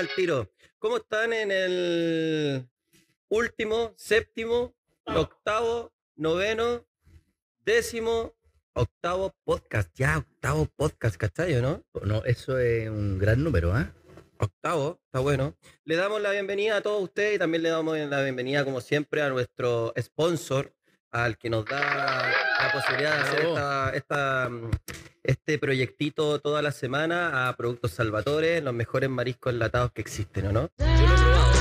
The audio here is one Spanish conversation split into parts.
al tiro. ¿Cómo están en el último, séptimo, octavo, noveno, décimo, octavo podcast? Ya, octavo podcast, ¿cachai, no? No, eso es un gran número, ¿ah? Octavo, está bueno. Le damos la bienvenida a todos ustedes y también le damos la bienvenida, como siempre, a nuestro sponsor, al que nos da la posibilidad de hacer esta, esta, mm, este proyectito toda la semana a Productos Salvatore, los mejores mariscos enlatados que existen, ¿o no? Yo lo he probado.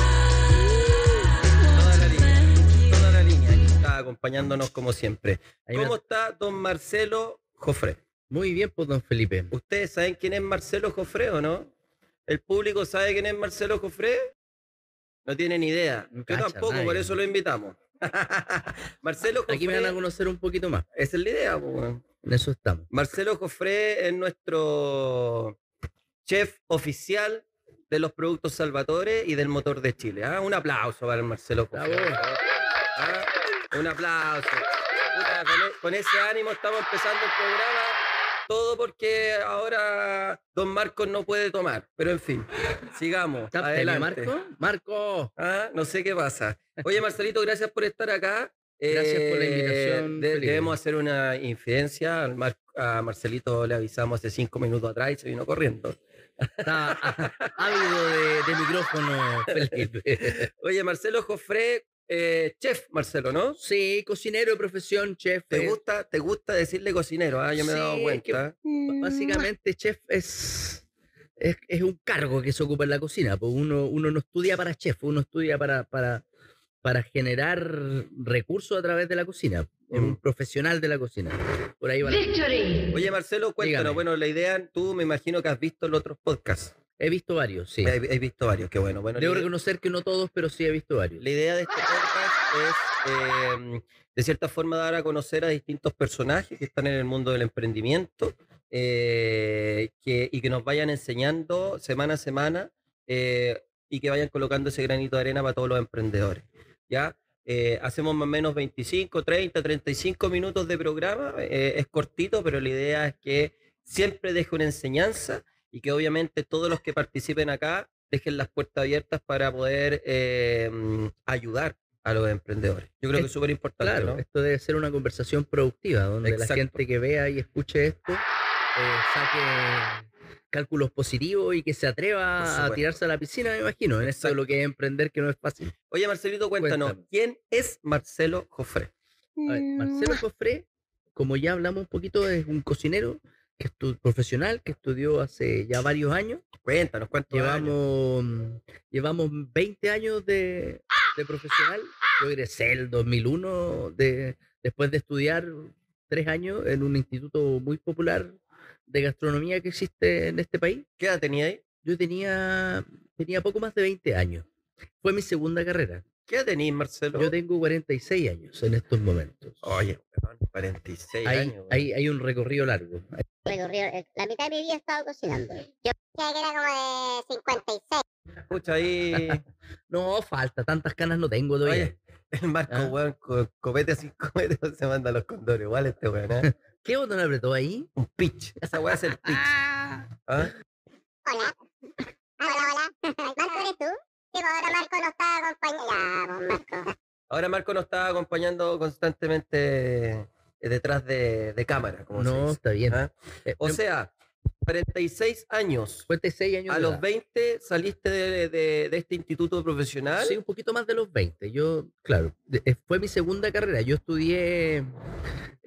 Toda la línea, toda la línea, aquí está acompañándonos como siempre. ¿Cómo está don Marcelo Jofre? Muy bien, pues, don Felipe. ¿Ustedes saben quién es Marcelo Jofre o no? ¿El público sabe quién es Marcelo Jofre? No tienen ni idea. Yo tampoco, por eso lo invitamos. Marcelo Aquí me van a conocer un poquito más. Esa es la idea, pues. En eso estamos. Marcelo Jofre es nuestro chef oficial de los productos Salvatore y del motor de Chile. ¿ah? Un aplauso para Marcelo Jofre. ¿Ah? Un aplauso. E, con ese ánimo estamos empezando el programa todo porque ahora don Marcos no puede tomar. Pero en fin, sigamos. Adelante. Marco? Marco. Ah, no sé qué pasa. Oye, Marcelito, gracias por estar acá. Gracias por la eh, invitación. debemos hacer una infidencia. a Marcelito le avisamos hace cinco minutos atrás y se vino corriendo. Está ávido de, de micrófono, Felipe. Oye, Marcelo Jofre, eh, chef, Marcelo, ¿no? Sí, cocinero de profesión, chef. ¿Te, gusta, te gusta decirle cocinero? Ah, yo me he dado cuenta. básicamente, chef es, es, un cargo que se ocupa en la cocina. Pues uno, uno no estudia para chef, uno estudia para, para, para generar recursos a través de la cocina. Es un mm. profesional de la cocina. Por ahí va. Oye, Marcelo, cuéntanos. Bueno, la idea, tú me imagino que has visto los otros podcasts. He visto varios, sí. He, visto varios, qué bueno. bueno Debo reconocer que no todos, pero sí he visto varios. La idea de este podcast es, em, de cierta forma, dar a conocer a distintos personajes que están en el mundo del emprendimiento eh, que, y que nos vayan enseñando semana a semana eh, y que vayan colocando ese granito de arena para todos los emprendedores. ¿ya? Eh, hacemos más o menos 25, 30, 35 minutos de programa. es cortito, pero la idea es que siempre deje una enseñanza y que obviamente todos los que participen acá dejen las puertas abiertas para poder em, ayudar a los emprendedores. Yo creo que es súper importante. Claro, esto debe ser una conversación productiva, donde la gente que vea y escuche esto eh, saque cálculos positivos y que se atreva a tirarse a la piscina, me imagino. En esto lo que es emprender, que no es fácil. Oye, Marcelito, cuéntanos, ¿quién es Marcelo Jofre? Marcelo Jofre, como ya hablamos un poquito, es un cocinero que profesional que estudió hace ya varios años. Cuéntanos, ¿cuántos llevamos, años? Llevamos 20 años de, de, profesional. Yo egresé el 2001 de, después de estudiar tres años en un instituto muy popular de gastronomía que existe en este país. ¿Qué edad tenía ahí? Yo tenía, tenía poco más de 20 años. Fue mi segunda carrera. ¿Qué edad tenés, Marcelo? Yo tengo 46 años en estos momentos. Oye, 46 años. Hay, hay, un recorrido largo. Recorrido, eh, la mitad de mi vida he estado cocinando. Yo pensé que era como de 56. Escucha ahí. no, falta, tantas canas no tengo todavía. Oye, el Marco, ¿Ah? weón, copete así, copete, se manda los condores. Igual este weón, ¿eh? ¿Qué botón apretó ahí? Un pitch. Esa weá es el pitch. ¿Ah? Hola. Hola, hola. ¿Marco eres tú? Sí, ahora Marco nos está acompañando. Marco. Ahora Marco nos está acompañando constantemente eh, detrás de, de cámara. Como no, está bien. ¿ah? Eh, o em sea, 46 años. 46 años. A los 20 saliste de, de, este instituto profesional. Sí, un poquito más de los 20. Yo, claro, eh, fue mi segunda carrera. Yo estudié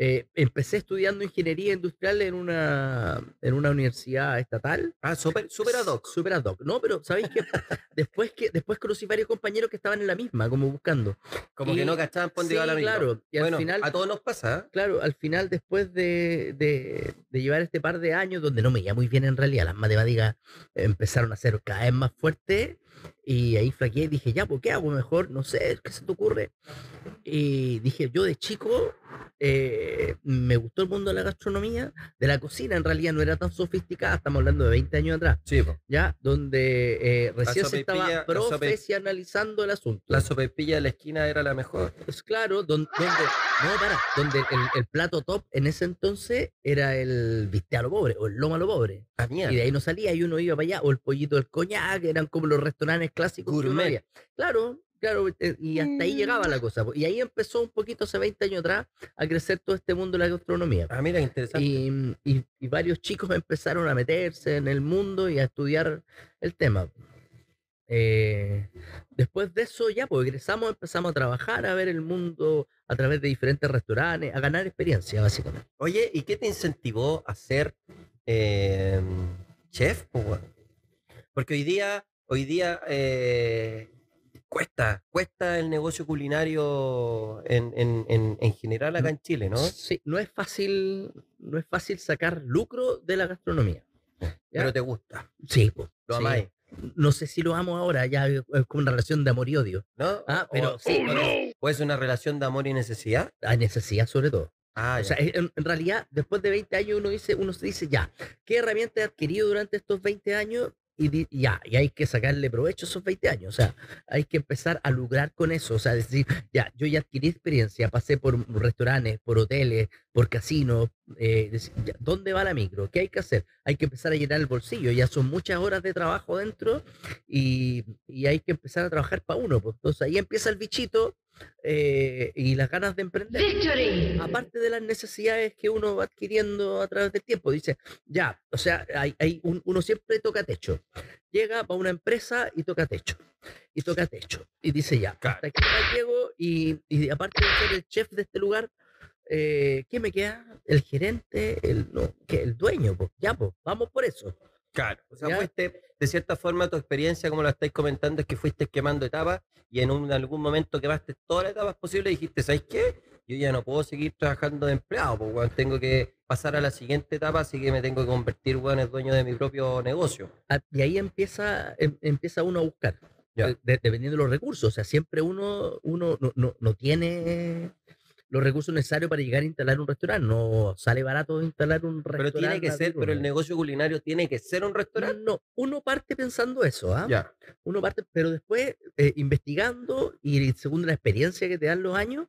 eh, empecé estudiando ingeniería industrial en una, en una universidad estatal. Ah, super, super ad hoc. Super ad hoc. No, pero ¿sabéis qué? después, que, después conocí varios compañeros que estaban en la misma, como buscando. Como que no cachaban por sí, la misma. claro. Y al final, a todos nos pasa. ¿eh? Claro, al final, después de, de, de, llevar este par de años, donde no me iba muy bien en realidad, las matemáticas empezaron a ser cada vez más fuertes, Y ahí flaqueé y dije, ya, pues, ¿qué hago mejor? No sé, ¿qué se te ocurre? Y dije, yo de chico eh, me gustó el mundo de la gastronomía, de la cocina, en realidad no era tan sofisticada, estamos hablando de 20 años atrás, Sí, po. ya, donde eh, recién se estaba profesionalizando el asunto. La sopaipilla de la esquina era la mejor. Pues claro, don- donde, no, para, donde el, el plato top en ese entonces era el bistec a lo pobre o el lomo a lo pobre. A Y de ahí no salía y uno iba para allá, o el pollito del coñac, eran como los restaurantes clásicos. Gourmet. Claro, claro, eh, y hasta ahí llegaba la cosa. Y ahí empezó un poquito hace 20 años atrás a crecer todo este mundo de la gastronomía. Ah, mira, interesante. Y, y- y varios chicos empezaron a meterse en el mundo y a estudiar el tema. Eh, después de eso, ya, pues egresamos, empezamos a trabajar, a ver el mundo a través de diferentes restaurantes, a ganar experiencia, básicamente. Oye, ¿y qué te incentivó a ser eh, chef? Porque hoy día, hoy día eh, cuesta, cuesta el negocio culinario en, en- en- en general acá en Chile, ¿no? Sí, no es fácil, no es fácil sacar lucro de la gastronomía. ¿ya? Pero te gusta, Sí, pues, lo sí. amáis, No sé si lo amo ahora, ya es como una relación de amor y odio. ¿no? Ah, pero o- sí, o es- o es una relación de amor y necesidad. A necesidad sobre todo. Ah, O sea, en, en realidad, después de 20 años, uno dice, uno se dice, ya, ¿qué herramienta he adquirido durante estos 20 años? Y ya, y hay que sacarle provecho a esos 20 años. O sea, hay que empezar a lucrar con eso. O sea, decir, ya, yo ya adquirí experiencia, pasé por restaurantes, por hoteles, por casinos. eh, decir, ¿Dónde va la micro? ¿Qué hay que hacer? Hay que empezar a llenar el bolsillo. Ya son muchas horas de trabajo dentro y, y hay que empezar a trabajar para uno. pues. Entonces ahí empieza el bichito eh, y las ganas de emprender Victory! aparte de las necesidades que uno va adquiriendo a través del tiempo, dice, ya, o sea, hay, hay un- uno siempre toca techo. Llega para una empresa y toca techo. Y toca techo. Y dice, ya, Claro. hasta aquí ya llego y, y aparte de ser el chef de este lugar, eh, ¿qué me queda? El gerente, el, no, ¿qué? el dueño, pues, ya, pues, vamos por eso. Claro. O sea, ¿Ya? fuiste, de cierta forma, tu experiencia, como lo estáis comentando, es que fuiste quemando etapas y en un- algún momento quemaste todas las etapas posibles y dijiste, ¿sabes qué? Yo ya no puedo seguir trabajando de empleado, weón, tengo que pasar a la siguiente etapa, así que me tengo que convertir, weón, en dueño de mi propio negocio. Ah, Y ahí empieza, em- empieza uno a buscar, eh, de- dependiendo de los recursos. O sea, siempre uno, uno no, no, no tiene los recursos necesarios para llegar a instalar un restaurante. No sale barato instalar un restaurante. Pero tiene que ser, pero el negocio culinario tiene que ser un restaurante. No, uno parte pensando eso, ¿ah? Ya. Uno parte, pero después eh, investigando y según la experiencia que te dan los años,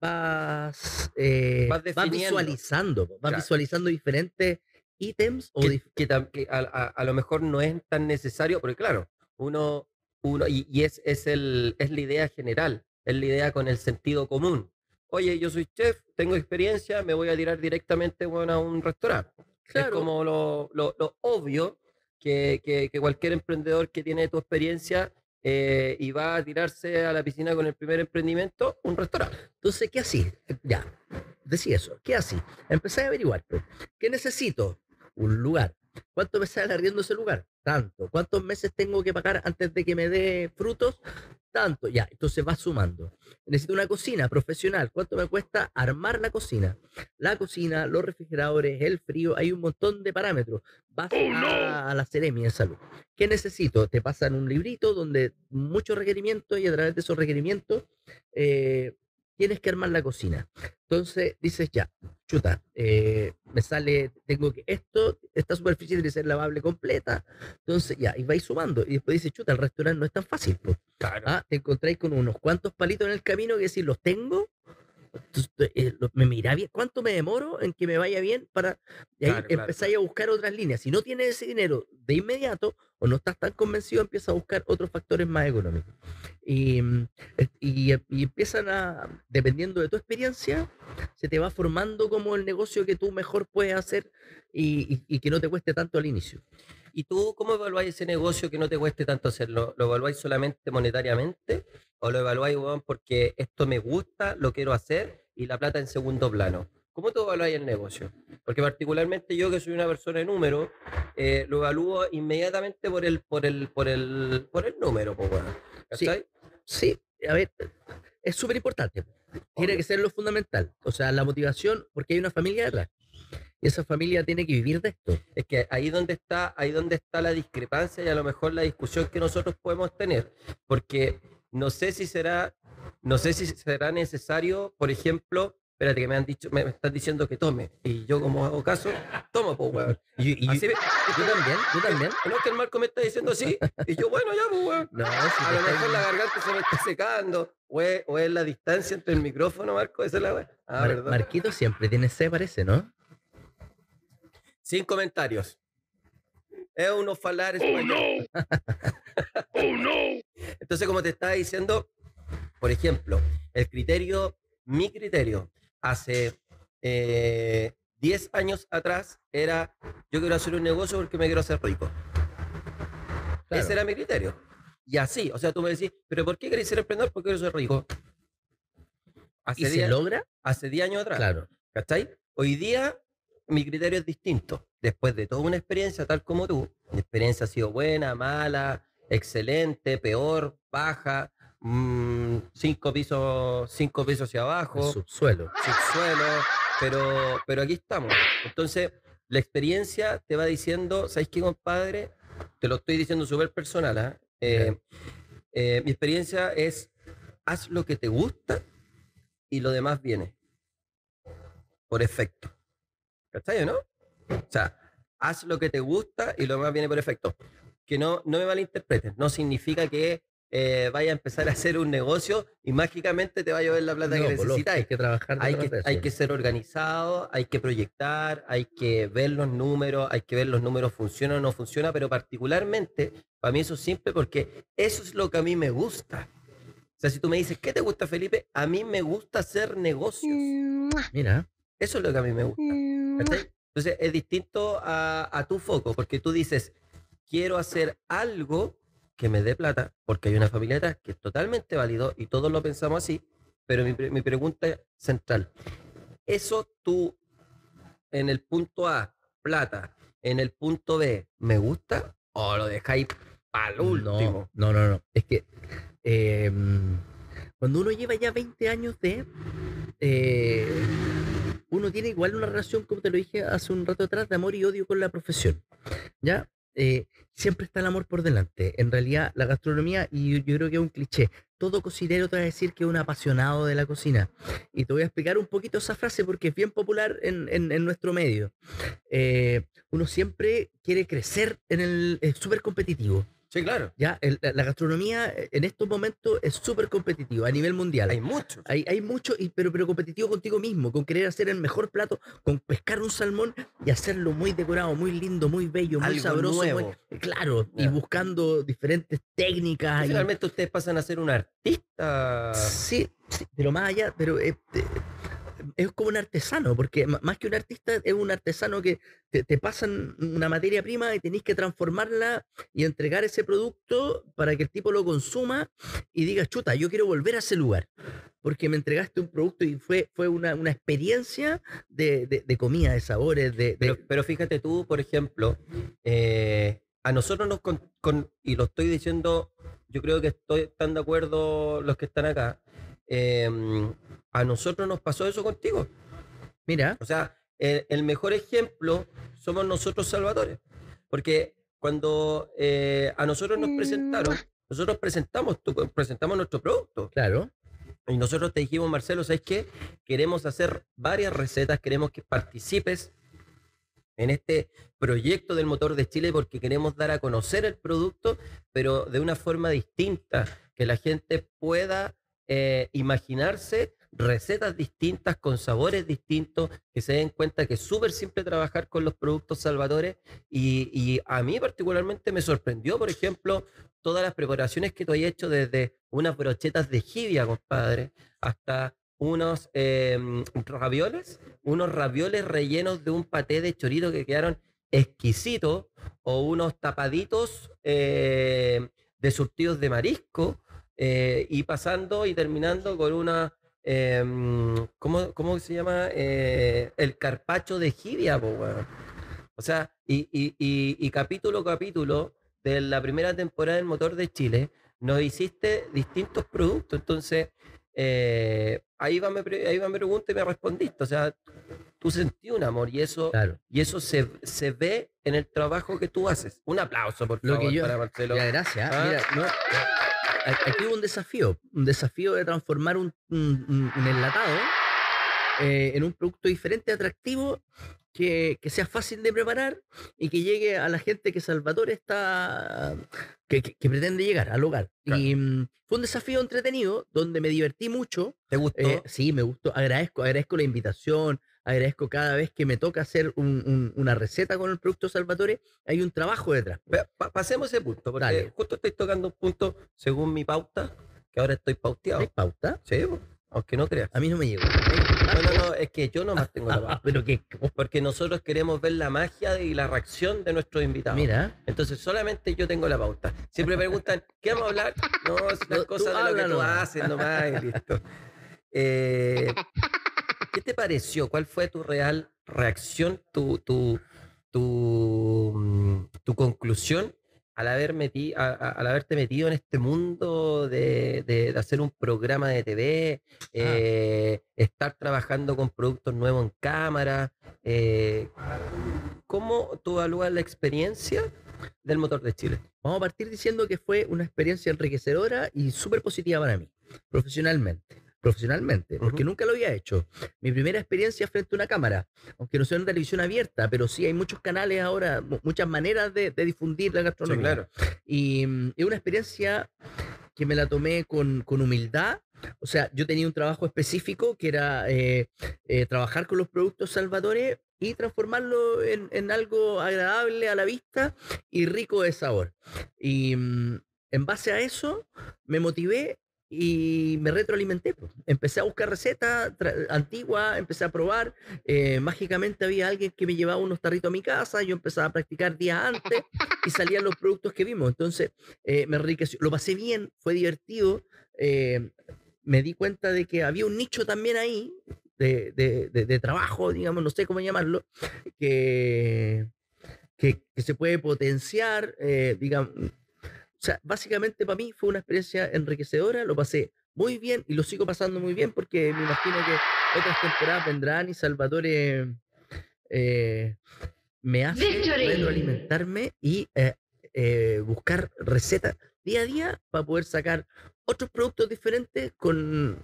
vas, eh, Vas vas visualizando, vas Claro. visualizando diferentes ítems o que, que que a, a- a lo mejor no es tan necesario, porque claro, uno, uno y, y es, es, el, es la idea general, es la idea con el sentido común. Oye, yo soy chef, tengo experiencia, me voy a tirar directamente bueno, a un restaurante. Es Claro. como lo, lo- lo obvio que, que- que cualquier emprendedor que tiene tu experiencia eh, y va a tirarse a la piscina con el primer emprendimiento, un restaurante. Entonces, ¿qué así? Ya, decía eso. ¿Qué así? Empecé a averiguar. pues, ¿Qué necesito? Un lugar. ¿Cuánto me sale arriendo ese lugar? Tanto. ¿Cuántos meses tengo que pagar antes de que me dé frutos? Tanto. Ya, entonces va sumando. Necesito una cocina profesional. ¿Cuánto me cuesta armar la cocina? La cocina, los refrigeradores, el frío, hay un montón de parámetros. Vas a, a la Seremi de salud. ¿Qué necesito? Te pasan un librito donde muchos requerimientos y a través de esos requerimientos eh, tienes que armar la cocina. Entonces dices, ya, chuta, eh, me sale, tengo que, esto, esta superficie tiene que ser lavable completa. Entonces ya, y vais sumando. Y después dices, chuta, el restaurante no es tan fácil. Claro. Ah, te encontráis con unos cuantos palitos en el camino que decir, los tengo. Entonces, eh, lo- me mira bien, ¿cuánto me demoro en que me vaya bien para y ahí Claro, claro, empezáis a buscar otras líneas? Si no tienes ese dinero de inmediato o no estás tan convencido, empiezas a buscar otros factores más económicos. Y, mm, y, y empiezan a, dependiendo de tu experiencia, se te va formando como el negocio que tú mejor puedes hacer y, y- y que no te cueste tanto al inicio. ¿Y tú cómo evaluáis ese negocio que no te cueste tanto hacerlo? ¿Lo evaluáis solamente monetariamente? ¿O lo evaluáis, weón, porque esto me gusta, lo quiero hacer y la plata en segundo plano? ¿Cómo tú evaluáis el negocio? Porque particularmente yo que soy una persona de número, eh, lo evalúo inmediatamente por el, por el, por el, por el número, po, weón. Sí. Sí, a ver, es súper importante. Tiene que ser lo fundamental. O sea, la motivación, porque hay una familia detrás. y esa familia tiene que vivir de esto. Es que ahí donde está, ahí donde está la discrepancia y a lo mejor la discusión que nosotros podemos tener, porque no sé si será, no sé si será necesario, por ejemplo, espérate que me han dicho, me, me están diciendo que tome y yo como hago caso, tomo pues weón. Y, y- Así me- yo también, yo también. no es que el Marco me está diciendo así y yo bueno ya pues weón. No, si A lo mejor la garganta se me está secando, o es, o es la distancia entre el micrófono, Marco, esa es la weá. Ah, Mar- ¿verdad? Marquito siempre tiene C, parece, ¿no? Sin comentarios. Es un ofalar español. Oh no! Entonces, como te estaba diciendo, por ejemplo, el criterio, mi criterio, hace eh, 10 años atrás era yo quiero hacer un negocio porque me quiero hacer rico. Claro. Ese era mi criterio. Y así, o sea, tú me decís, ¿pero por qué querés ser emprendedor? Porque quiero ser rico. Hace ¿Y se 10 logra? hace 10 años atrás. Claro. ¿Cachai? Hoy día mi criterio es distinto. Después de toda una experiencia tal como tú, mi experiencia ha sido buena, mala, excelente, peor, baja, mm, cinco pisos, cinco pisos hacia El abajo, subsuelo. subsuelo, pero, pero aquí estamos. Entonces, la experiencia te va diciendo, ¿sabes qué, compadre? Te lo estoy diciendo súper personal, ¿ah? Eh, eh, mi experiencia es, haz lo que te gusta y lo demás viene. Por efecto. ¿Cachai, no? O sea, haz lo que te gusta y lo demás viene por efecto. Que no, no me malinterpretes, no significa que eh, vaya a empezar a hacer un negocio y mágicamente te va a llover la plata No, que pues, lógico, necesitáis hay que trabajar hay que, hay que ser organizado, hay que proyectar, hay que ver los números, hay que ver los números funcionan o no funcionan, pero particularmente para mí eso es simple porque eso es lo que a mí me gusta. O sea, si tú me dices, ¿qué te gusta, Felipe? A mí me gusta hacer negocios. Mira, Eso es lo que a mí me gusta. Entonces es distinto a, a tu foco, porque tú dices, quiero hacer algo que me dé plata, porque hay una familia detrás que es totalmente válido y todos lo pensamos así, pero mi, mi pregunta central, ¿eso tú en el punto A, plata, en el punto B, me gusta o lo dejáis para el último? No, no, no, no. Es que eh, cuando uno lleva ya 20 años de... eh, uno tiene igual una relación, como te lo dije hace un rato atrás, de amor y odio con la profesión. ¿Ya? Eh, siempre está el amor por delante. En realidad, la gastronomía, y yo, creo que es un cliché, todo cocinero te va a decir que es un apasionado de la cocina. Y te voy a explicar un poquito esa frase porque es bien popular en, en- en nuestro medio. Eh, uno siempre quiere crecer en el... es súper competitivo. Sí, claro. Ya, el- la, la gastronomía eh, en estos momentos es súper competitiva a nivel mundial. Hay muchos. Hay, hay mucho, y, pero, pero competitivo contigo mismo, con querer hacer el mejor plato, con pescar un salmón y hacerlo muy decorado, muy lindo, muy bello, muy Algo sabroso. muy- claro, y buscando diferentes técnicas. y- Finalmente ustedes pasan a ser un artista. Sí, sí, pero más allá, pero eh, es como un artesano, porque más que un artista es un artesano que te, pasan una materia prima y tenés que transformarla y entregar ese producto para que el tipo lo consuma y diga, chuta, yo quiero volver a ese lugar, porque me entregaste un producto y fue, fue una, una experiencia de, de- de comida, de sabores, de... Pero, fíjate tú, por ejemplo, eh, a nosotros nos con, con- y lo estoy diciendo, yo creo que estoy, están de acuerdo los que están acá, eh, a nosotros nos pasó eso contigo. mira, O sea, el, el mejor ejemplo somos nosotros salvadores, porque cuando eh, a nosotros nos presentaron, nosotros presentamos, tu- presentamos nuestro producto. claro, Y nosotros te dijimos, Marcelo, ¿sabes qué? Queremos hacer varias recetas, queremos que participes en este proyecto del motor de Chile porque queremos dar a conocer el producto, pero de una forma distinta, que la gente pueda eh, imaginarse recetas distintas, con sabores distintos, que se den cuenta que es súper simple trabajar con los productos salvadores. Y, a mí particularmente me sorprendió, por ejemplo, todas las preparaciones que tú has hecho desde unas brochetas de jibia, compadre, hasta unos eh, ravioles, unos ravioles rellenos de un paté de chorito que quedaron exquisitos, o unos tapaditos eh, de surtidos de marisco, eh, y pasando y terminando con una, eh, ¿cómo, cómo se llama? Eh, el carpacho de jibia, po, weón. O sea, y, y, y, y capítulo a capítulo de la primera temporada del Motor de Chile, nos hiciste distintos productos. Entonces, eh, ahí, va mi, ahí va mi pregunta y me respondiste. O sea, tú sentí un amor y eso, Claro. y eso se, se ve en el trabajo que tú haces. Un aplauso, por Lo favor, que yo- para Marcelo. Ya, gracias. Ah. Mira, no, a- aquí hubo un desafío, un desafío de transformar un, un- un- un enlatado eh, en un producto diferente, atractivo, que, que sea fácil de preparar y que llegue a la gente que Salvatore está, que, que- que pretende llegar al hogar. Y mm, fue un desafío entretenido, donde me divertí mucho. ¿Te gustó? Eh, sí, me gustó. Agradezco, agradezco la invitación. Agradezco cada vez que me toca hacer un- un- una receta con el producto Salvatore. Hay un trabajo detrás. Pa- pasemos ese punto, porque Dale. justo estoy tocando un punto según mi pauta, que ahora estoy pauteado. ¿Hay pauta? Sí, aunque no creas. A mí no me llegó. No, no, no, es que yo nomás tengo la pauta. pero que, Porque nosotros queremos ver la magia y la reacción de nuestros invitados. mira, Entonces solamente yo tengo la pauta. Siempre preguntan, ¿qué vamos a hablar? No, es una cosa de lo que tú haces nomás y listo. Eh, ¿Qué te pareció? ¿Cuál fue tu real reacción, tu, tu, tu, mm, tu conclusión al, haber meti- a- a- al haberte metido en este mundo de, de- de hacer un programa de TV, eh, estar trabajando con productos nuevos en cámara? eh, ¿Cómo tú evalúas la experiencia del motor de Chile? vamos a partir diciendo que fue una experiencia enriquecedora y súper positiva para mí, profesionalmente. Profesionalmente, porque nunca lo había hecho. Mi primera experiencia frente a una cámara, aunque no sea una televisión abierta, pero sí hay muchos canales ahora, mu- muchas maneras de, de difundir la gastronomía. Y mm, es una experiencia que me la tomé con, con humildad. O sea, yo tenía un trabajo específico que era eh, eh, trabajar con los productos Salvatore y transformarlo en, en algo agradable a la vista y rico de sabor. Y mm, en base a eso me motivé y me retroalimenté. pues. Empecé a buscar recetas antiguas, empecé a probar. eh, mágicamente había alguien que me llevaba unos tarritos a mi casa, yo empezaba a practicar días antes y salían los productos que vimos. Entonces, eh, me enriqueció. Lo pasé bien, fue divertido. eh, me di cuenta de que había un nicho también ahí de, de- de- de trabajo, digamos, no sé cómo llamarlo, que, que, que se puede potenciar, eh, digamos. O sea, básicamente para mí fue una experiencia enriquecedora, lo pasé muy bien y lo sigo pasando muy bien porque me imagino que otras temporadas vendrán y Salvatore eh, me hace retroalimentarme y eh, eh, buscar recetas día a día para poder sacar otros productos diferentes con,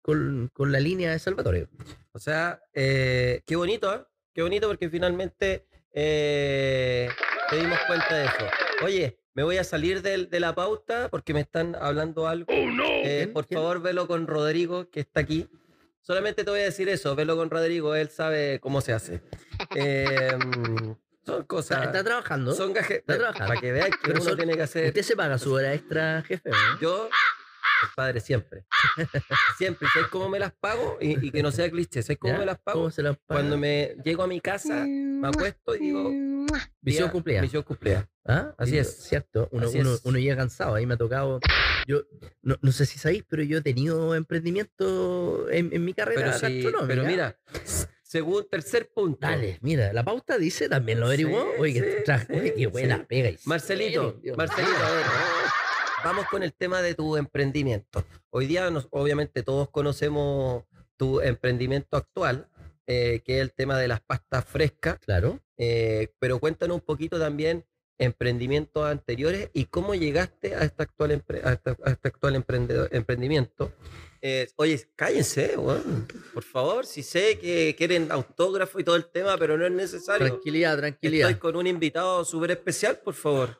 con, con la línea de Salvatore. O sea, eh, qué bonito, ¿eh? Qué bonito porque finalmente eh, te dimos cuenta de eso. Oye, me voy a salir del- de, la pauta porque me están hablando algo. Oh no! Eh, por ¿Quién? favor, velo con Rodrigo, que está aquí. Solamente te voy a decir eso, velo con Rodrigo, él sabe cómo se hace. Eh, son Está, cosas... está trabajando. Son gajes... Está trabajando. Para que vean que Pero uno son- tiene que hacer... Usted se paga su hora extra, jefe. ¿no? Yo, el padre, siempre. Siempre. ¿Sabes cómo me las pago? Y, y que no sea cliché. ¿Sabes cómo ¿Ya? me las pago? ¿Cómo se las paga? Cuando me llego a mi casa, me acuesto y digo... Visión cumplida. Misión cumplida. ¿Ah? Así es. Cierto, uno, Así uno, es. uno llega cansado, ahí me ha tocado. Yo no, no sé si sabéis, pero yo he tenido emprendimiento en, en mi carrera Pero, sí, gastronómica. pero mira, según tercer punto. Dale, mira, la pauta dice, también lo Sí, averiguó. Oye, sí, tra- sí, oye, qué buena pega. Marcelito, Marcelito, a ver, vamos con el tema de tu emprendimiento. Hoy día, nos- obviamente, todos conocemos tu emprendimiento actual, eh, que es el tema de las pastas frescas, Claro. eh, pero cuéntanos un poquito también emprendimientos anteriores y cómo llegaste a este actual, empre- a esta- a este actual emprendimiento. Eh, oye, cállense, por favor, si sé que quieren autógrafo y todo el tema, pero no es necesario. Tranquilidad, tranquilidad. Estoy con un invitado súper especial, por favor.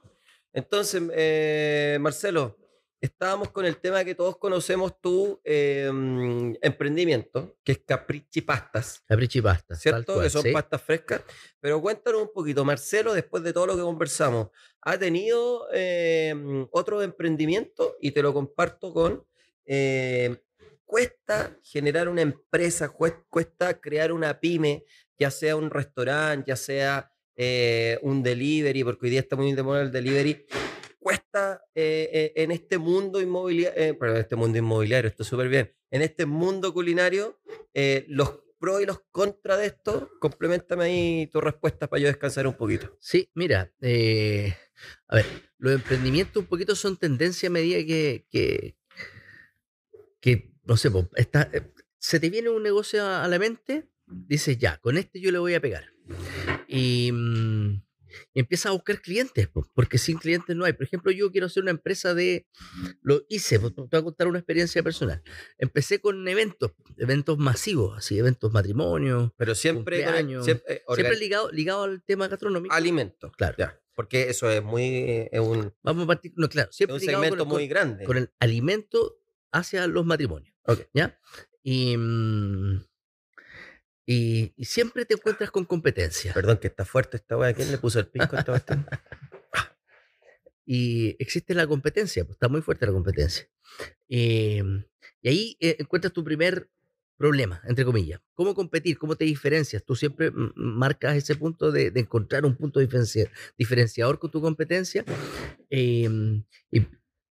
Entonces, eh, Marcelo, estábamos con el tema que todos conocemos tu eh, mm, emprendimiento, que es Caprichi Pastas, Caprichi pasta. tal ¿cierto? cual, que son sí. pastas frescas. Pero cuéntanos un poquito, Marcelo, después de todo lo que conversamos, ¿ha tenido eh, mm, otro emprendimiento? Y te lo comparto con... eh, cuesta generar una empresa, cues- cuesta crear una pyme, ya sea un restaurante, ya sea eh, un delivery, porque hoy día está muy de moda el delivery. Cuesta eh, eh, en este mundo inmobiliario, pero en este mundo inmobiliario, esto súper bien, en este mundo culinario, los pros y los contras de esto, complementame ahí tu respuesta para yo descansar un poquito. Sí, mira, eh, a ver, los emprendimientos un poquito son tendencia a medida que, que, que, no sé, está, se te viene un negocio a la mente dices, ya, con este yo le voy a pegar. Y, mm, y empiezas a buscar clientes, po, porque sin clientes no hay. Por ejemplo, yo quiero hacer una empresa de, lo hice, te voy a contar una experiencia personal. Empecé con eventos, eventos masivos, así, eventos matrimonios, Pero siempre, Cumpleaños. siempre, eh, siempre ligado, ligado al tema gastronómico. alimentos. Claro. Ya, porque eso es muy es un, Vamos a partir, no, claro, es un con segmento muy grande. con el alimento hacia los matrimonios. Ok. ¿Ya? Y, mm, y, y siempre te encuentras con competencia. Perdón que está fuerte esta weá. ¿Quién le puso el pisco a esta cuestión? Y existe la competencia, pues, está muy fuerte la competencia. Y, y ahí eh, encuentras tu primer problema, entre comillas. ¿Cómo competir? ¿Cómo te diferencias? Tú siempre marcas ese punto de, de encontrar un punto diferencia- diferenciador con tu competencia. em, y,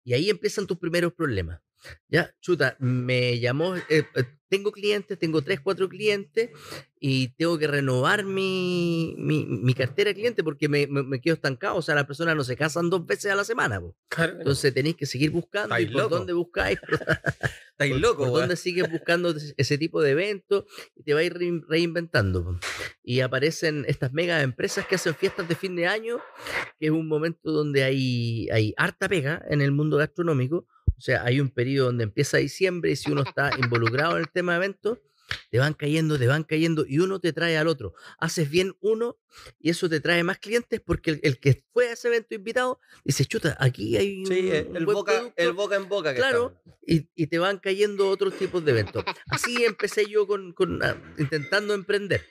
y ahí empiezan tus primeros problemas. Ya, chuta, me llamó, eh, eh, tengo clientes, tengo tres, cuatro clientes y tengo que renovar mi, mi, mi cartera de clientes porque me, me- me quedo estancado. O sea, las personas no se casan dos veces a la semana. Entonces tenéis que seguir buscando. ¿Y por loco. dónde buscáis? Estáis dónde sigues buscando ese- tipo de eventos y te vas a ir rein- reinventando. po. Y aparecen estas mega empresas que hacen fiestas de fin de año, que es un momento donde hay, hay harta pega en el mundo gastronómico. O sea, hay un periodo donde empieza diciembre y si uno está involucrado en el tema de eventos, te van cayendo, te van cayendo y uno te trae al otro. Haces bien uno y eso te trae más clientes porque el, el que fue a ese evento invitado dice, chuta, aquí hay un, Sí, un el buen boca, producto", el boca en boca que Claro, y, y te van cayendo otros tipos de eventos. Así empecé yo con, con, ah, intentando emprender.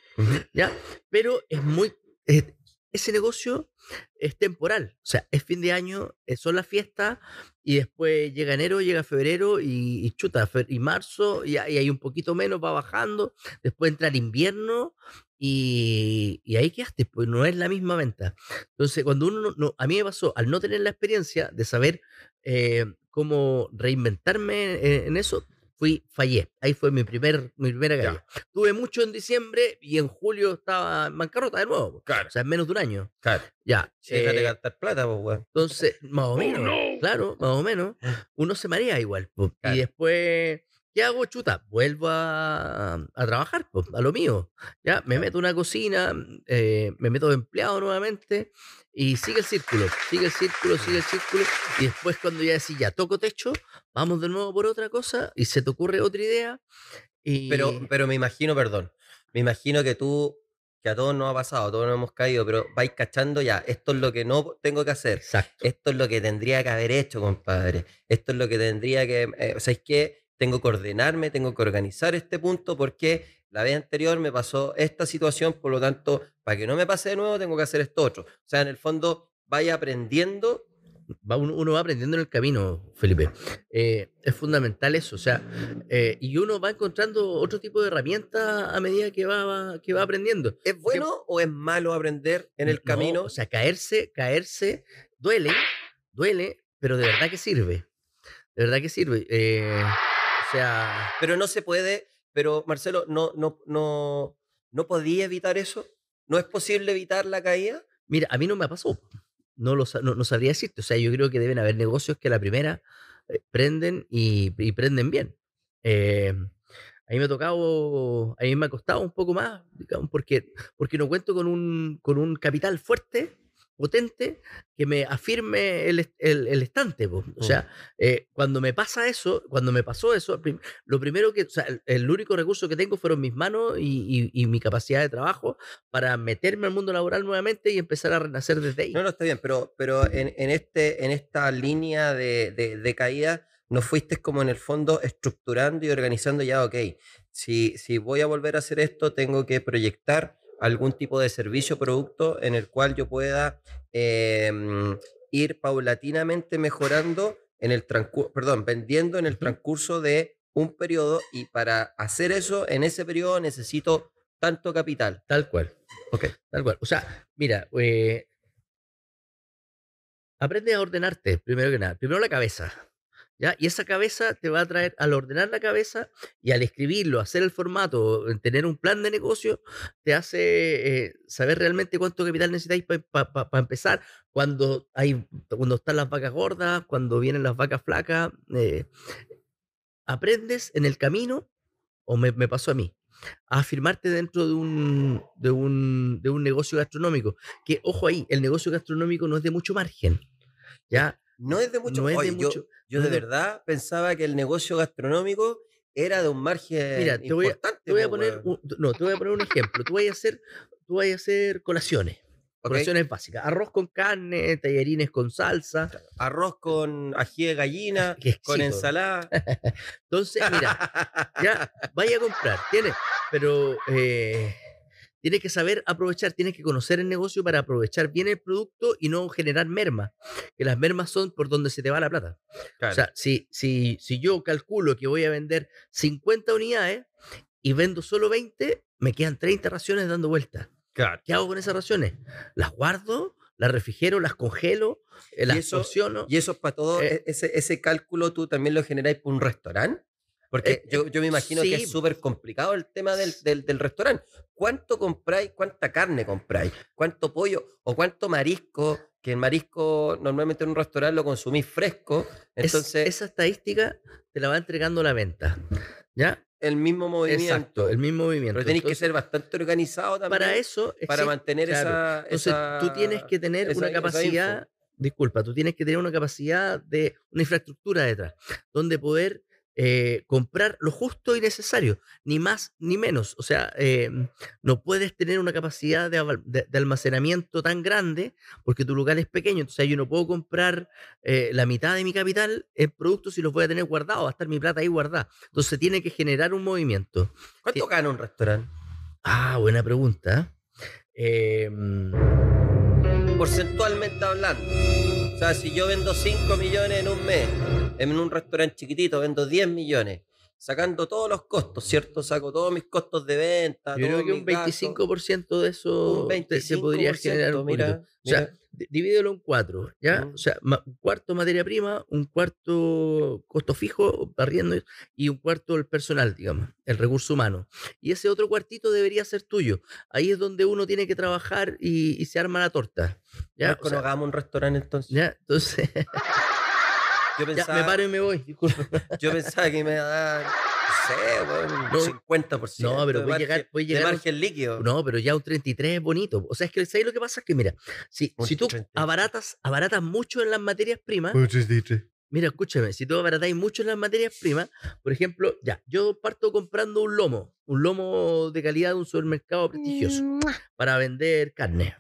¿ya? Pero es muy... es- ese negocio es temporal, o sea, es fin de año, eh, son las fiestas y después llega enero, llega febrero y, chuta, y marzo y, hay- un poquito menos, va bajando, después entra el invierno y, y ahí quedaste, pues no es la misma venta. Entonces, cuando uno, no, a mí me pasó, al no tener la experiencia de saber eh, cómo reinventarme en, en eso, fui, fallé. Ahí fue mi, primer, mi primera Ya. caída. Tuve mucho en diciembre y en julio estaba en bancarrota de nuevo. Claro, O sea, en menos de un año. claro. Ya. Sí, eh, gastar plata, pues, weón. entonces, más o Oh, menos, no. claro, más o menos, uno se marea igual. Claro. Y después, ¿qué hago? Chuta, vuelvo a, a trabajar, po, a lo mío. Ya, me meto en una cocina, eh, me meto de empleado nuevamente y sigue el círculo, sigue el círculo, sigue el círculo. Y después, cuando ya decís, ya toco techo, vamos de nuevo por otra cosa y se te ocurre otra idea. Y... Pero, pero me imagino, perdón, me imagino que tú, que a todos nos ha pasado, todos nos hemos caído, pero vais cachando ya, esto es lo que no tengo que hacer, Exacto. esto es lo que tendría que haber hecho, compadre, esto es lo que tendría que, eh, o sea, es que tengo que ordenarme, tengo que organizar este punto porque la vez anterior me pasó esta situación, por lo tanto, para que no me pase de nuevo, tengo que hacer esto otro. O sea, en el fondo, vaya aprendiendo. va uno, va aprendiendo en el camino, Felipe. Eh, es fundamental eso, o sea, eh, y uno va encontrando otro tipo de herramientas a medida que va, que va aprendiendo. ¿Es bueno o es malo aprender en el No, camino? o sea, caerse, caerse, duele, duele, pero de verdad que sirve. De verdad que sirve. Eh, sea, Pero no se puede, pero Marcelo, no, no, no, no podía evitar eso. ¿No es posible evitar la caída? mira, a mí no me pasó. No, lo, no, no sabría decirte. O sea, yo creo que deben haber negocios que a la primera eh, prenden y, y prenden bien. Eh, a mí me ha tocado, a mí me ha costado un poco más, digamos, porque, porque no cuento con un, con un capital fuerte, potente, que me afirme el, el, el estante. po. O sea, eh, cuando me pasa eso, cuando me pasó eso, lo primero que, o sea, el, el único recurso que tengo fueron mis manos y, y- y mi capacidad de trabajo para meterme al mundo laboral nuevamente y empezar a renacer desde ahí. No, no, está bien, pero, pero en, en este, en esta línea de, de, de caída, no fuiste como en el fondo estructurando y organizando ya, ok, si, si voy a volver a hacer esto, tengo que proyectar algún tipo de servicio o producto en el cual yo pueda em, ir paulatinamente mejorando en el transcurso, perdón, vendiendo en el transcurso de un periodo y para hacer eso, en ese periodo necesito tanto capital. Tal cual. Ok. Tal cual. O sea, mira, eh, aprende a ordenarte, primero que nada. Primero la cabeza. ¿Ya? Y esa cabeza te va a traer, al ordenar la cabeza y al escribirlo, hacer el formato, en tener un plan de negocio, te hace eh, saber realmente cuánto capital necesitáis para empezar, cuando, hay, cuando están las vacas gordas, cuando vienen las vacas flacas. eh, aprendes en el camino, o me, me pasó a mí, a afirmarte dentro de un, de un, de un negocio gastronómico. Que, ojo ahí, el negocio gastronómico no es de mucho margen. ¿Ya? No es de mucho. No es de yo- mucho- Yo, de verdad pensaba que el negocio gastronómico era de un margen Mira, te voy a- importante. Te voy a po, poner un, no, te voy a poner un ejemplo. Tú vas a hacer, tú vas a hacer colaciones. Colaciones básicas. Arroz con carne, tallarines con salsa. Arroz con ají de gallina, con ensalada. Entonces, mira, ya vaya a comprar. Tiene, pero eh, tienes que saber aprovechar, tienes que conocer el negocio para aprovechar bien el producto y no generar mermas. Que las mermas son por donde se te va la plata. Claro. O sea, si, si, si yo calculo que voy a vender 50 unidades y vendo solo 20, me quedan 30 raciones dando vueltas. claro. ¿Qué hago con esas raciones? ¿Las guardo? ¿Las refrigero? ¿Las congelo? eh, ¿Las eso- porciono? Y eso es para todo, Eh, e- ese, ese cálculo tú también lo generáis por un restaurante. Porque Eh, yo, yo me imagino que es súper complicado el tema del, del, del restaurante. ¿Cuánto compráis? ¿Cuánta carne compráis? ¿Cuánto pollo? ¿O cuánto marisco? Que el marisco normalmente en un restaurante lo consumís fresco. Es- Entonces, esa estadística te la va entregando la venta. ¿Ya? el mismo movimiento. Exacto, el mismo movimiento. Pero tenéis que ser bastante organizado también. para eso para existe- mantener claro. esa, Entonces, esa- tú tienes que tener esa- una capacidad, disculpa, tú tienes que tener una capacidad de una infraestructura detrás, donde poder eh, comprar lo justo y necesario, ni más ni menos. O sea, eh, no puedes tener una capacidad de, aval- de- de almacenamiento tan grande porque tu lugar es pequeño. Entonces, yo no puedo comprar eh, la mitad de mi capital en productos y los voy a tener guardados, va a estar mi plata ahí guardada. Entonces, tiene que generar un movimiento. ¿Cuánto gana un restaurante? Ah, buena pregunta. Eh, Porcentualmente hablando. O sea, si yo vendo 5 millones en un mes, en un restaurante chiquitito vendo 10 millones, sacando todos los costos, ¿cierto? Saco todos mis costos de venta. Yo creo que un mis gastos. 25% de eso Un te- se podría 25%, generar un mira, poquito. O sea, mira. di- divídelo en cuatro, ¿ya? Mm. O sea, un cuarto materia prima, un cuarto costo fijo, barriendo, y un cuarto el personal, digamos, el recurso humano. Y ese otro cuartito debería ser tuyo. Ahí es donde uno tiene que trabajar y, y se arma la torta. ¿ya? O sea, hagamos un restaurante entonces. ¿ya? Entonces, Yo, ya, pensaba, me paro y me voy, disculpa. yo pensaba que me iba a dar, no sé, un No. 50%. No, pero de puede llegar- puede de llegar un- margen líquido. No, pero ya un 33 es bonito. O sea, es que ¿sabes lo que pasa? Es que, mira, si, Un si tú 33. abaratas, abaratas mucho en las materias primas, Mira, escúchame, si tú abaratáis mucho en las materias primas, por ejemplo, ya, yo parto comprando un lomo, un lomo de calidad de un supermercado prestigioso para vender carne.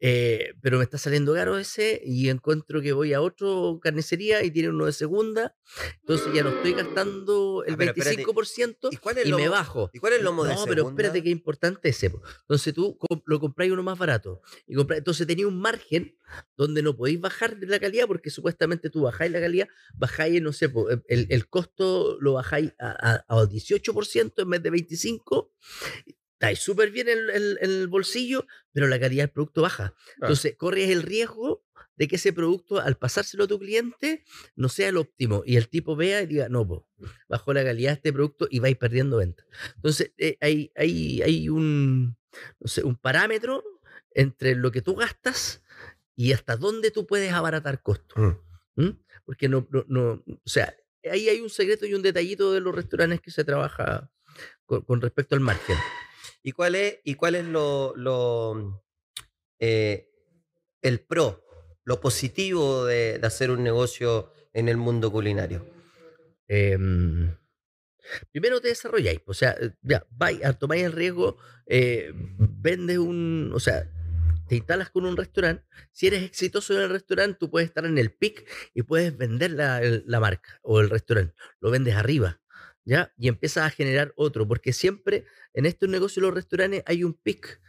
Eh, pero me está saliendo caro ese y encuentro que voy a otro carnicería y tiene uno de segunda, entonces ya no estoy gastando el Ah, pero espérate, 25% ¿Y cuál es y el me bajo. ¿Y cuál es el lomo de No, pero espérate que importante ese. Entonces tú lo compráis uno más barato. Y entonces tenía un margen donde no podéis bajar de la calidad porque supuestamente tú bajáis la calidad, bajáis, no sé, el, el costo lo bajáis a, a, a 18% en vez de 25%. Estáis súper bien en, en- en el bolsillo, pero la calidad del producto baja. Entonces corres el riesgo de que ese producto, al pasárselo a tu cliente, no sea el óptimo y el tipo vea y diga, no, po, bajó la calidad de este producto y vais perdiendo venta. Entonces, eh, hay, hay, hay un, no sé, un parámetro entre lo que tú gastas y hasta dónde tú puedes abaratar costos. Mm. Porque no, no, no- o sea, ahí hay un secreto y un detallito de los restaurantes que se trabaja con, con respecto al margen. ¿Y cuál es, y cuál es lo, lo, eh, el pro, lo positivo de, hacer un negocio en el mundo culinario? Em, primero te desarrolláis, o sea, eh, ya, vais, tomáis el riesgo, eh, vendes un, o sea, te instalas con un restaurante, si eres exitoso en el restaurante, tú puedes estar en el pic y puedes vender la, la marca o el restaurante, lo vendes arriba, ¿ya? Y empiezas a generar otro, porque siempre en estos negocios los restaurantes hay un pic,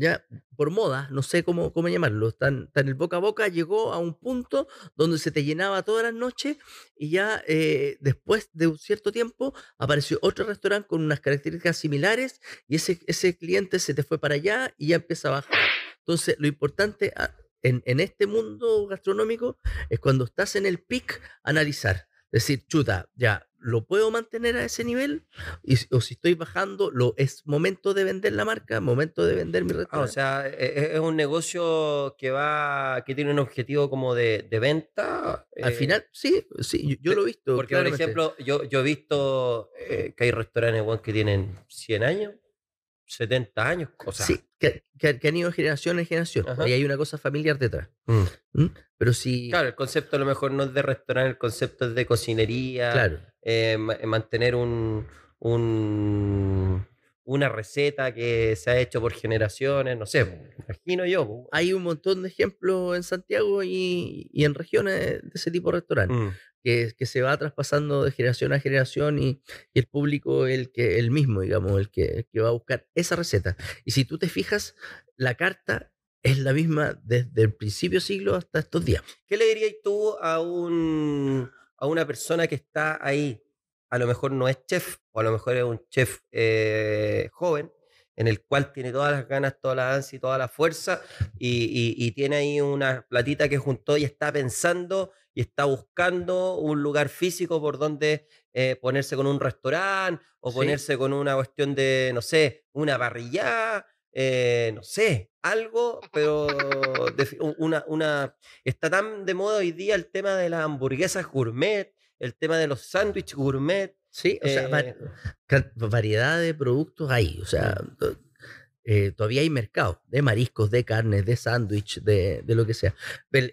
ya, por moda, no sé cómo, cómo llamarlo, tan, tan el boca a boca llegó a un punto donde se te llenaba todas las noches y ya eh, después de un cierto tiempo apareció otro restaurante con unas características similares y ese, ese cliente se te fue para allá y ya empieza a bajar. Entonces, lo importante ah, en, en este mundo gastronómico es cuando estás en el pic, analizar Decir, chuta, ya, ¿lo puedo mantener a ese nivel? Y, o si estoy bajando, lo, ¿es momento de vender la marca? ¿Momento de vender mi Ah, o restaurante? sea, e- e- es un negocio que va, que tiene un objetivo como de, de venta. Al eh, final, sí, sí, yo, lo he visto. Porque, claramente. por ejemplo, yo, yo he visto eh, que hay restaurantes que tienen 100 años, 70 años, o sea, sí, que, que- que han ido generación en generación. Ajá. Y hay una cosa familiar detrás. mm. Pero sí, Claro, el concepto a lo mejor no es de restaurante, el concepto es de cocinería, claro. eh, ma- mantener un, un- una receta que se ha hecho por generaciones, no sé, po, imagino yo. po. Hay un montón de ejemplos en Santiago y, y en regiones de ese tipo de restaurantes. Mm. que, que se va traspasando de generación a generación y, y el público el que el mismo, digamos, el que, el que va a buscar esa receta. Y si tú te fijas, la carta es la misma desde el principio siglo hasta estos días. ¿Qué le dirías tú a, un, a una persona que está ahí? A lo mejor no es chef, o a lo mejor es un chef eh, joven, en el cual tiene todas las ganas, toda la ansia y toda la fuerza, y, y- y tiene ahí una platita que juntó y está pensando y está buscando un lugar físico por donde eh, ponerse con un restaurante o Sí. ponerse con una cuestión de, no sé, una parrillada, eh, no sé, algo, pero u- una, una, está tan de moda hoy día el tema de las hamburguesas gourmet, el tema de los sándwiches gourmet. Sí, o sea, eh, ca- variedad de productos hay. O sea, to- eh, todavía hay mercado de mariscos, de carnes, de sándwich, de, de lo que sea.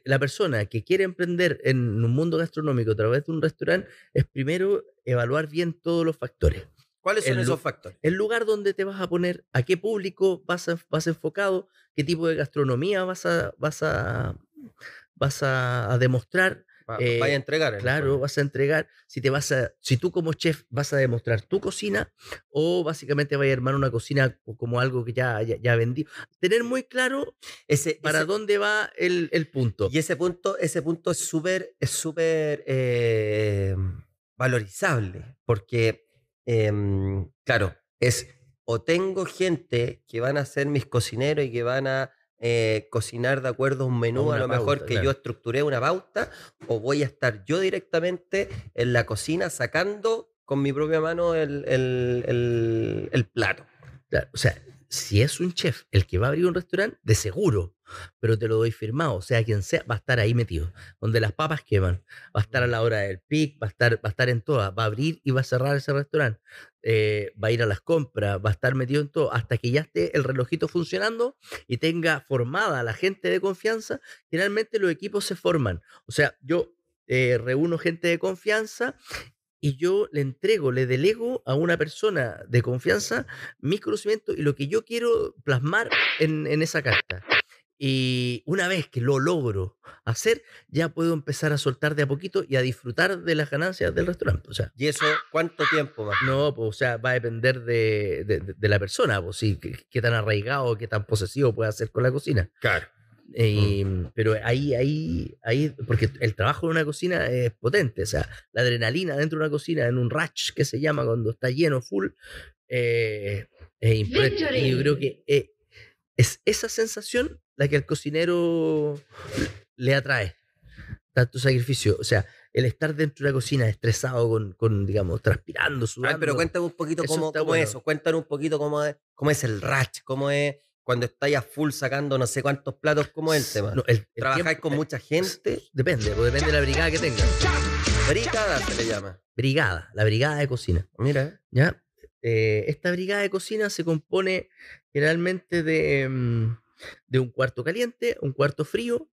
La persona que quiere emprender en un mundo gastronómico a través de un restaurante es primero evaluar bien todos los factores. ¿Cuáles son el esos factores? el lugar donde te vas a poner, a qué público vas, a- vas enfocado, qué tipo de gastronomía vas a, vas a, vas a, a demostrar, Va- eh, vaya a entregar. en el claro, vas a entregar, si te vas a, si tú como chef vas a demostrar tu cocina o básicamente vas a armar una cocina co- como algo que ya, ya, ya vendí. Tener muy claro Ese, para ese- dónde va el, el punto. Y ese punto, ese punto es súper, es súper eh, valorizable, porque, em, claro, es o tengo gente que van a ser mis cocineros y que van a eh, cocinar de acuerdo a un menú, a, lo mejor que yo estructuré una pauta, o voy a estar yo directamente en la cocina sacando con mi propia mano el, el- el- el plato. Claro, o sea, si es un chef el que va a abrir un restaurante, de seguro, pero te lo doy firmado, o sea, quien sea, va a estar ahí metido, donde las papas queman, va a estar a la hora del pic, va a estar, va a estar en todas, va a abrir y va a cerrar ese restaurante, eh, va a ir a las compras, va a estar metido en todo, hasta que ya esté el relojito funcionando y tenga formada la gente de confianza, generalmente los equipos se forman, o sea, yo eh, reúno gente de confianza y yo le entrego, le delego a una persona de confianza mis conocimientos y lo que yo quiero plasmar en, en esa carta. Y una vez que lo logro hacer, ya puedo empezar a soltar de a poquito y a disfrutar de las ganancias del restaurante. O sea, ¿Y eso cuánto tiempo más? no, pues, o sea, va a depender de, de- la persona, pues sí, qué, qué tan arraigado, qué tan posesivo puede hacer con la cocina. Claro. Eh, Pero ahí, ahí, ahí, porque el trabajo en una cocina es potente, o sea, la adrenalina dentro de una cocina, en un ratch que se llama cuando está lleno, full, eh, es imponente. Y yo creo que eh, es esa sensación la que al cocinero le atrae, tanto sacrificio, o sea, el estar dentro de la cocina estresado, con, con digamos, transpirando, sudando. ver, pero cuéntame un poquito Eso cómo, está cómo bueno. es eso. Cuéntanos un poquito cómo es, cómo es el ratch, cómo es cuando estáis a full sacando no sé cuántos platos, cómo es el tema. No, el- el ¿Trabajáis tiempo- con eh, mucha gente? Depende, pues depende de la brigada que tengas. Brigada se le llama. Brigada, la brigada de cocina. Mira. ¿ya? Eh, esta brigada de cocina se compone generalmente de, mm, de un cuarto caliente, un cuarto frío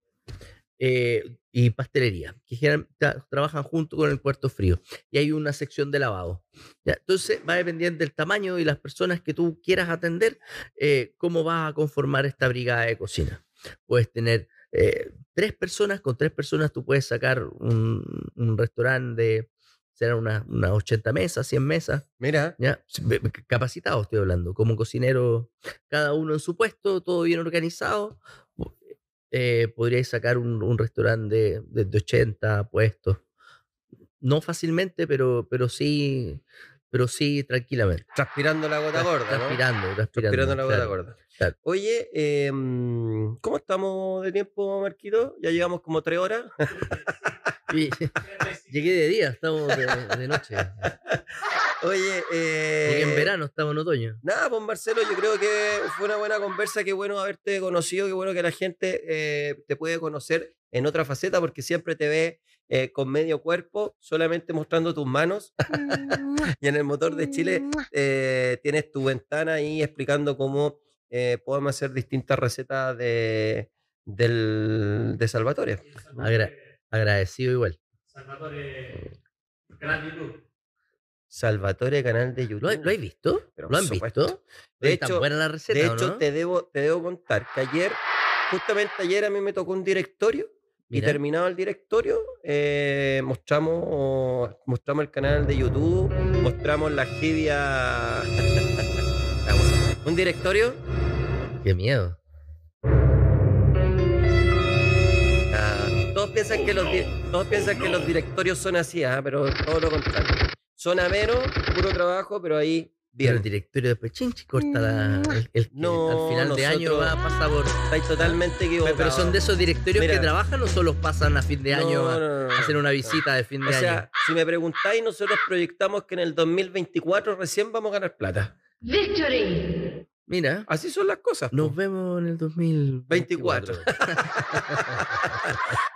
eh, y pastelería, que tra- trabajan junto con el cuarto frío. Y hay una sección de lavado. ¿ya? Entonces va a depender del tamaño y las personas que tú quieras atender, eh, cómo vas a conformar esta brigada de cocina. Puedes tener eh, tres personas, con tres personas tú puedes sacar un, un restaurante de, serán unas, unas 80 mesas, 100 mesas, Mira. ¿ya? Capacitado estoy hablando, como cocinero, cada uno en su puesto, todo bien organizado. Eh, podríais sacar un, un restaurante de, de- de 80 puestos. No fácilmente, pero, pero sí, pero sí tranquilamente. Transpirando la gota gorda, ¿no? Transpirando, transpirando. Transpirando la gota claro. gorda. claro. Oye, em, ¿cómo estamos de tiempo, Marquito? Ya llevamos como tres horas. Llegué de día, estamos de, de noche. Oye, eh, Llegué en verano, estamos en otoño. Nada, pues Marcelo, yo creo que fue una buena conversa, qué bueno haberte conocido, qué bueno que la gente eh, te puede conocer en otra faceta, porque siempre te ve eh, con medio cuerpo, solamente mostrando tus manos. y en el motor de Chile eh, tienes tu ventana ahí explicando cómo eh, podemos hacer distintas recetas de, del, de Salvatore. Agra- agradecido igual. Salvatore, canal de YouTube. Salvatore, canal de YouTube. ¿Lo, lo has visto? Pero ¿Lo han supuesto. visto? De ¿Es tan hecho- buena la receta De hecho, no? te, debo, te debo contar que ayer, justamente ayer a mí me tocó un directorio y terminado el directorio, eh, mostramos, mostramos el canal de YouTube, mostramos la jibia. un directorio. Qué miedo. Piensan que los di- todos piensan que los directorios son así, ah, pero todo lo contrario. Son a menos, puro trabajo, pero ahí Pero bien. el directorio después chinchi corta la, el, el que No, al final de año va pasa por. Estáis totalmente equivocados. Pero son de esos directorios Mira. que trabajan o solo pasan a fin de año No, a no, no, no, hacer una visita de fin de O año? sea, si me preguntáis, nosotros proyectamos que en el 2024 recién vamos a ganar plata. Victory! Mira, Así son las cosas. po. nos vemos en el 2024. 24.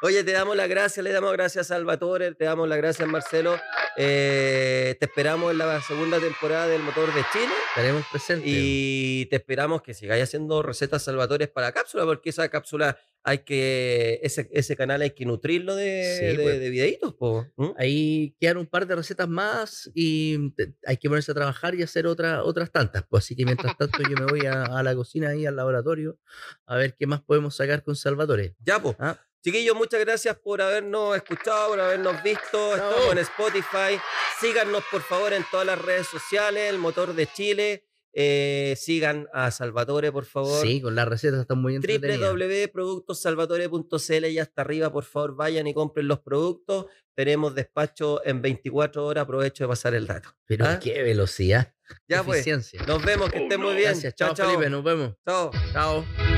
Oye, te damos las gracias, le damos gracias a Salvatore, te damos las gracias Marcelo. Eh, te esperamos en la segunda temporada del Motor de Chile Estaremos presentes. y te esperamos que sigáis haciendo recetas Salvatores para cápsula, porque esa cápsula hay que, ese, ese canal hay que nutrirlo de, Sí, de, pues. de videitos. po. ¿Mm? Ahí quedan un par de recetas más y te- hay que ponerse a trabajar y hacer otra, otras tantas. Pues así que mientras tanto yo me voy a, a la cocina y al laboratorio a ver qué más podemos sacar con Salvatore. Ya, pues. Ah, Chiquillos, muchas gracias por habernos escuchado, por habernos visto. Estamos en Spotify. Síganos, por favor, en todas las redes sociales, el motor de Chile. Eh, sigan a Salvatore, por favor. sí, con las recetas están muy entretenidas. www.productossalvatore.cl y hasta arriba, por favor, vayan y compren los productos. Tenemos despacho en 24 horas. Aprovecho de pasar el dato. Pero ¿Ah? qué velocidad. Ya pues. eficiencia. Nos vemos, que estén muy bien. Gracias, chao, chao, chao. Felipe, nos vemos. Chao. Chao.